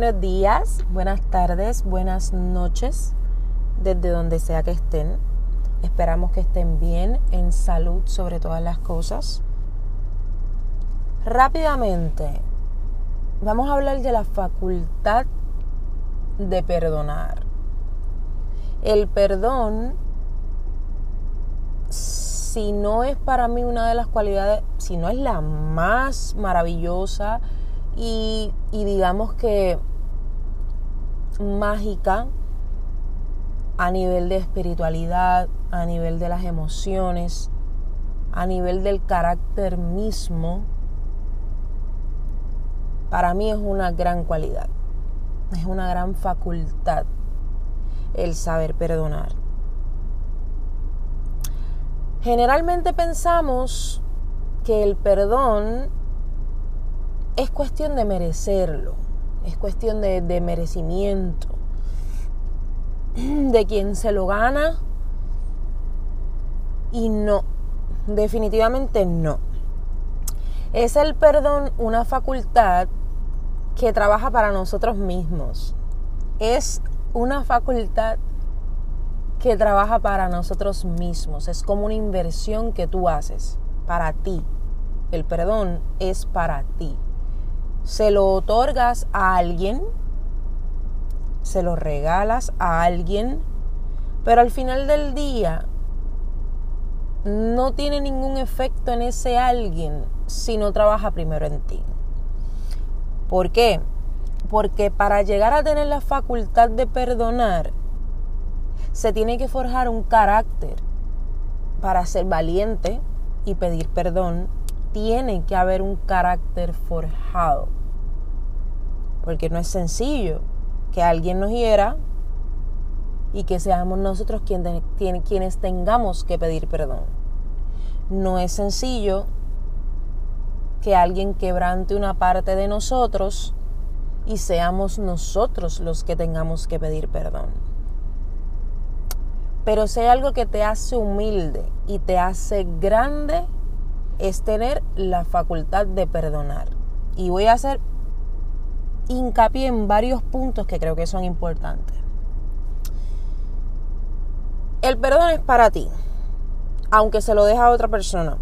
Buenos días, buenas tardes, buenas noches, desde donde sea que estén. Esperamos que estén bien, en salud sobre todas las cosas. Rápidamente, vamos a hablar de la facultad de perdonar. El perdón, si no es para mí una de las cualidades, si no es la más maravillosa, y, digamos que mágica a nivel de espiritualidad, a nivel de las emociones, a nivel del carácter mismo, para mí es una gran cualidad, es una gran facultad el saber perdonar. Generalmente pensamos que el perdón es cuestión de merecerlo, es cuestión de, merecimiento, de quien se lo gana y no, definitivamente no. Es el perdón una facultad que trabaja para nosotros mismos. Es una facultad que trabaja para nosotros mismos. Es como una inversión que tú haces para ti. El perdón es para ti se lo otorgas a alguien, se lo regalas a alguien, pero al final del día no tiene ningún efecto en ese alguien si no trabaja primero en ti. ¿Por qué? Porque para llegar a tener la facultad de perdonar, se tiene que forjar un carácter para ser valiente y pedir perdón. Tiene que haber un carácter forjado porque no es sencillo que alguien nos hiera y que seamos nosotros quienes tengamos que pedir perdón. No es sencillo que alguien quebrante una parte de nosotros y seamos nosotros los que tengamos que pedir perdón. Pero si hay algo que te hace humilde y te hace grande, es tener la facultad de perdonar. Y voy a hacer hincapié en varios puntos que creo que son importantes. El perdón es para ti, aunque se lo deja a otra persona.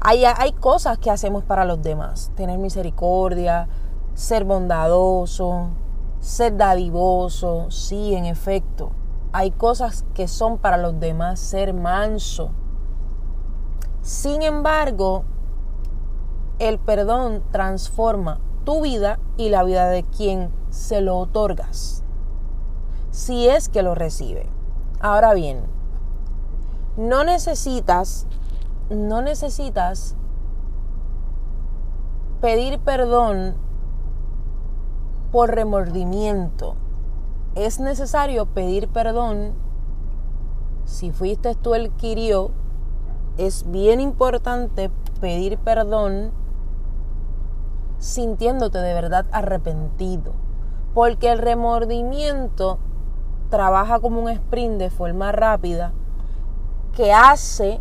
Hay, hay cosas que hacemos para los demás. Tener misericordia, ser bondadoso, ser dadivoso. Sí, en efecto. Hay cosas que son para los demás, ser manso. Sin embargo, el perdón transforma tu vida y la vida de quien se lo otorgas, si es que lo recibe. Ahora bien, no necesitas, no necesitas pedir perdón por remordimiento. Es necesario pedir perdón si fuiste tú el que Es bien importante pedir perdón sintiéndote de verdad arrepentido. Porque el remordimiento trabaja como un sprint de forma rápida que hace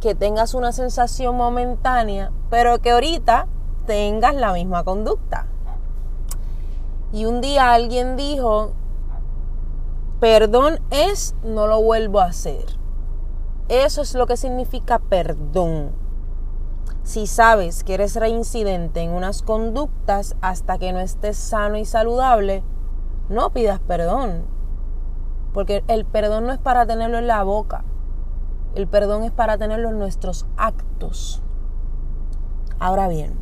que tengas una sensación momentánea, pero que ahorita tengas la misma conducta. Y un día alguien dijo, perdón es, no lo vuelvo a hacer. Eso es lo que significa perdón si sabes que eres reincidente en unas conductas hasta que no estés sano y saludable, no pidas perdón. Porque el perdón no es para tenerlo en la boca. El perdón es para tenerlo en nuestros actos. Ahora bien,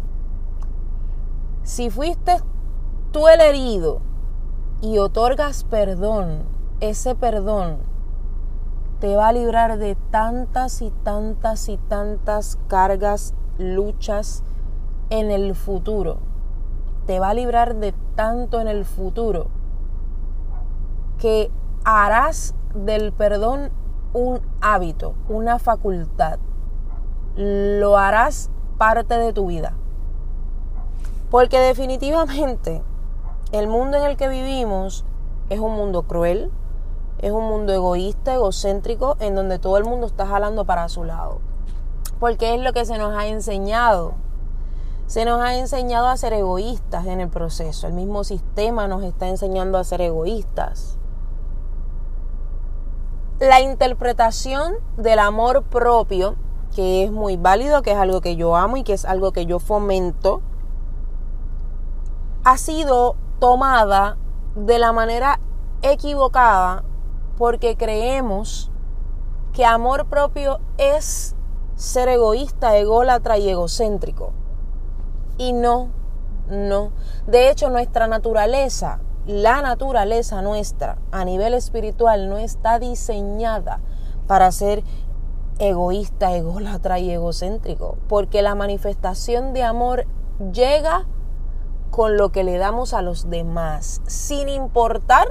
si fuiste tú el herido y otorgas perdón, ese perdón te va a librar de tantas y tantas y tantas cargas luchas en el futuro. Te va a librar de tanto en el futuro que harás del perdón un hábito, una facultad. Lo harás parte de tu vida. Porque definitivamente el mundo en el que vivimos es un mundo cruel, es un mundo egoísta, egocéntrico, en donde todo el mundo está jalando para su lado porque es lo que se nos ha enseñado. Se nos ha enseñado a ser egoístas en el proceso. El mismo sistema nos está enseñando a ser egoístas. La interpretación del amor propio, que es muy válido, que es algo que yo amo y que es algo que yo fomento, ha sido tomada de la manera equivocada porque creemos que amor propio es ser egoísta, ególatra y egocéntrico. Y no, no. De hecho, nuestra naturaleza, la naturaleza nuestra a nivel espiritual no está diseñada para ser egoísta, ególatra y egocéntrico, porque la manifestación de amor llega con lo que le damos a los demás, sin importar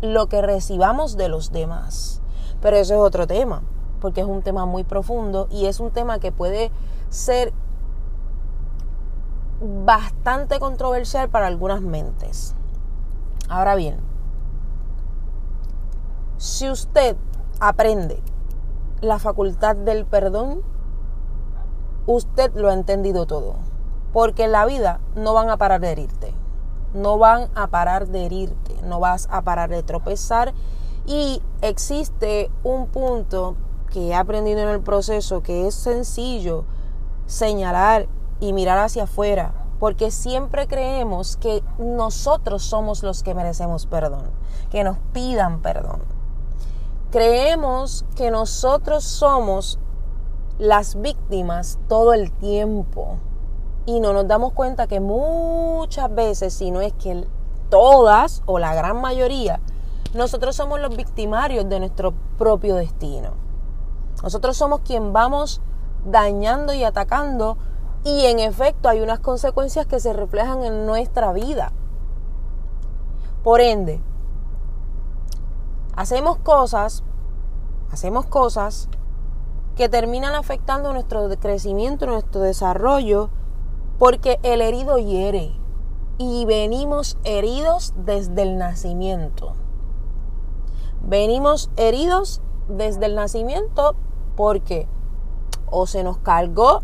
lo que recibamos de los demás. Pero eso es otro tema, porque es un tema muy profundo y es un tema que puede ser bastante controversial para algunas mentes. Ahora bien, si usted aprende la facultad del perdón, usted lo ha entendido todo. Porque en la vida no van a parar de herirte. No van a parar de herirte. No vas a parar de tropezar. Y existe un punto que he aprendido en el proceso que es sencillo señalar y mirar hacia afuera. Porque siempre creemos que nosotros somos los que merecemos perdón. Que nos pidan perdón. Creemos que nosotros somos las víctimas todo el tiempo y no nos damos cuenta que muchas veces, si no es que todas o la gran mayoría, nosotros somos los victimarios de nuestro propio destino. Nosotros somos quien vamos dañando y atacando y en efecto hay unas consecuencias que se reflejan en nuestra vida. Por ende, hacemos cosas, hacemos cosas que terminan afectando nuestro crecimiento, nuestro desarrollo, porque el herido hiere y venimos heridos desde el nacimiento. Venimos heridos desde el nacimiento porque o se nos cargó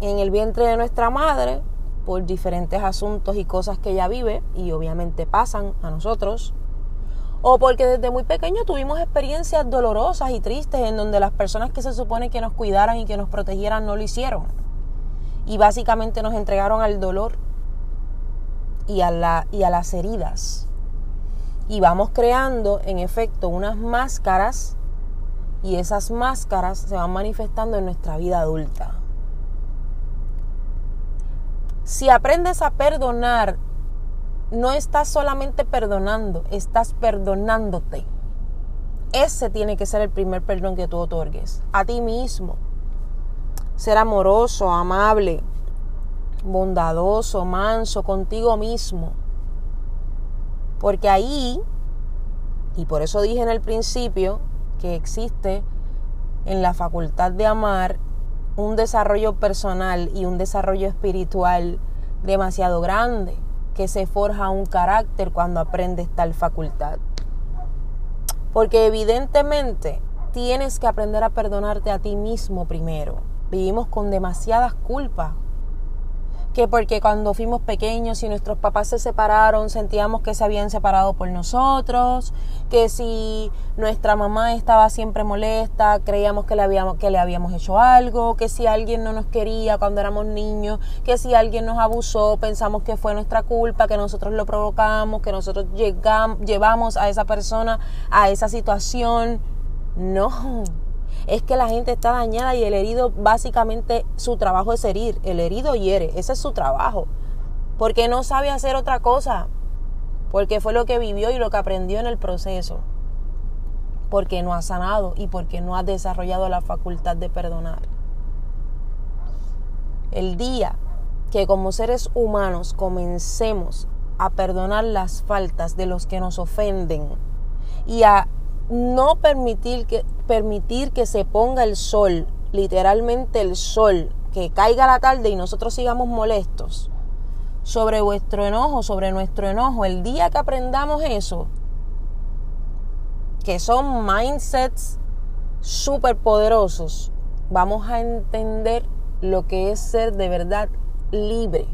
en el vientre de nuestra madre por diferentes asuntos y cosas que ella vive y obviamente pasan a nosotros, o porque desde muy pequeño tuvimos experiencias dolorosas y tristes en donde las personas que se supone que nos cuidaran y que nos protegieran no lo hicieron y básicamente nos entregaron al dolor y a, la, y a las heridas. Y vamos creando, en efecto, unas máscaras y esas máscaras se van manifestando en nuestra vida adulta. Si aprendes a perdonar, no estás solamente perdonando, estás perdonándote. Ese tiene que ser el primer perdón que tú otorgues a ti mismo ser amoroso, amable, bondadoso, manso contigo mismo. Porque ahí, y por eso dije en el principio que existe en la facultad de amar un desarrollo personal y un desarrollo espiritual demasiado grande, que se forja un carácter cuando aprendes tal facultad. Porque evidentemente tienes que aprender a perdonarte a ti mismo primero vivimos con demasiadas culpas. Que porque cuando fuimos pequeños y nuestros papás se separaron, sentíamos que se habían separado por nosotros, que si nuestra mamá estaba siempre molesta, creíamos que le habíamos, que le habíamos hecho algo, que si alguien no nos quería cuando éramos niños, que si alguien nos abusó, pensamos que fue nuestra culpa, que nosotros lo provocamos, que nosotros llegamos, llevamos a esa persona a esa situación. No es que la gente está dañada y el herido básicamente su trabajo es herir. El herido hiere, ese es su trabajo. Porque no sabe hacer otra cosa. Porque fue lo que vivió y lo que aprendió en el proceso. Porque no ha sanado y porque no ha desarrollado la facultad de perdonar. El día que como seres humanos comencemos a perdonar las faltas de los que nos ofenden y a no permitir que, permitir que se ponga el sol, literalmente el sol, que caiga la tarde y nosotros sigamos molestos sobre vuestro enojo, sobre nuestro enojo. El día que aprendamos eso, que son mindsets súper poderosos, vamos a entender lo que es ser de verdad libre.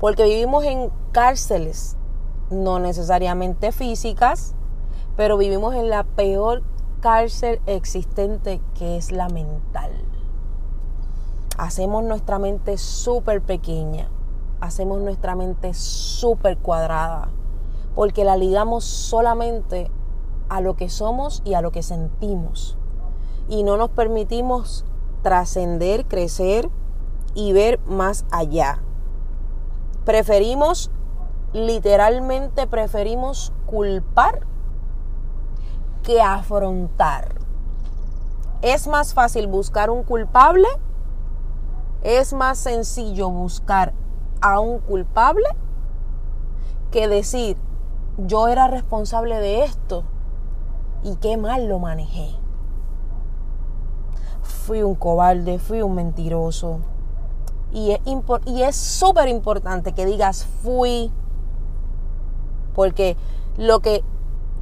Porque vivimos en cárceles, no necesariamente físicas, pero vivimos en la peor cárcel existente que es la mental. Hacemos nuestra mente súper pequeña, hacemos nuestra mente súper cuadrada, porque la ligamos solamente a lo que somos y a lo que sentimos. Y no nos permitimos trascender, crecer y ver más allá. Preferimos, literalmente preferimos culpar que afrontar. Es más fácil buscar un culpable, es más sencillo buscar a un culpable que decir, yo era responsable de esto y qué mal lo manejé. Fui un cobarde, fui un mentiroso. Y es súper importante que digas fui, porque lo que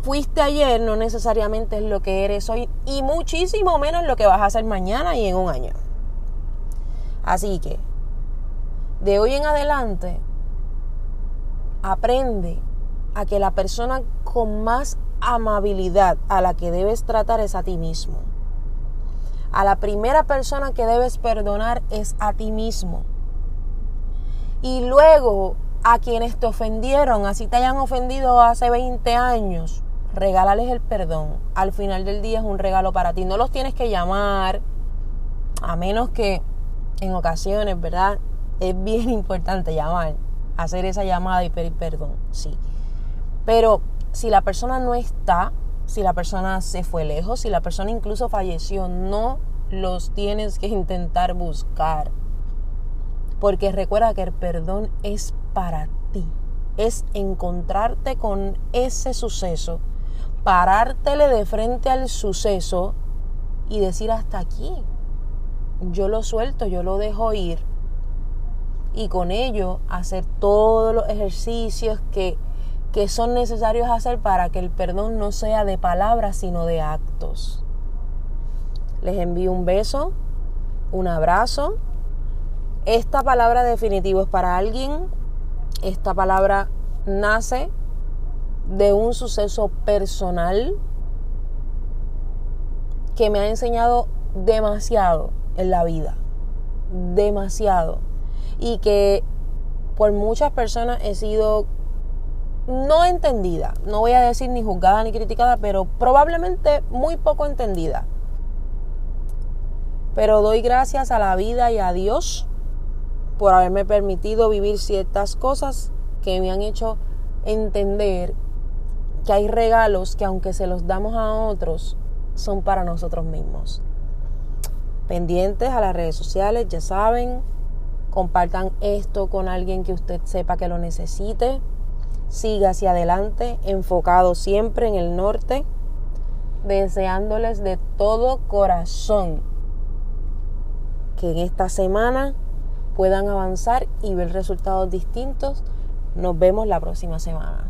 fuiste ayer no necesariamente es lo que eres hoy y muchísimo menos lo que vas a hacer mañana y en un año. Así que, de hoy en adelante, aprende a que la persona con más amabilidad a la que debes tratar es a ti mismo. A la primera persona que debes perdonar es a ti mismo. Y luego a quienes te ofendieron, así te hayan ofendido hace 20 años, regálales el perdón. Al final del día es un regalo para ti. No los tienes que llamar, a menos que en ocasiones, ¿verdad? Es bien importante llamar, hacer esa llamada y pedir perdón, sí. Pero si la persona no está, si la persona se fue lejos, si la persona incluso falleció, no los tienes que intentar buscar. Porque recuerda que el perdón es para ti. Es encontrarte con ese suceso parártele de frente al suceso y decir hasta aquí. Yo lo suelto, yo lo dejo ir. Y con ello hacer todos los ejercicios que, que son necesarios hacer para que el perdón no sea de palabras, sino de actos. Les envío un beso, un abrazo. Esta palabra definitivo es para alguien. Esta palabra nace de un suceso personal que me ha enseñado demasiado en la vida, demasiado. Y que por muchas personas he sido no entendida, no voy a decir ni juzgada ni criticada, pero probablemente muy poco entendida. Pero doy gracias a la vida y a Dios por haberme permitido vivir ciertas cosas que me han hecho entender que hay regalos que aunque se los damos a otros, son para nosotros mismos. Pendientes a las redes sociales, ya saben, compartan esto con alguien que usted sepa que lo necesite. Siga hacia adelante, enfocado siempre en el norte, deseándoles de todo corazón que en esta semana puedan avanzar y ver resultados distintos. Nos vemos la próxima semana.